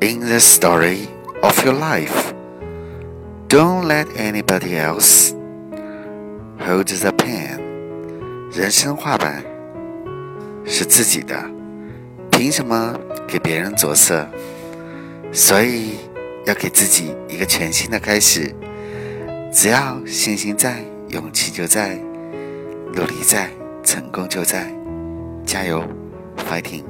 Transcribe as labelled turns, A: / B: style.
A: in the story of your life don't let anybody else hold the pen 人生画板是自己的凭什么给别人着色所以要给自己一个全新的开始只要信心在勇气就在努力在成功就在加油 fighting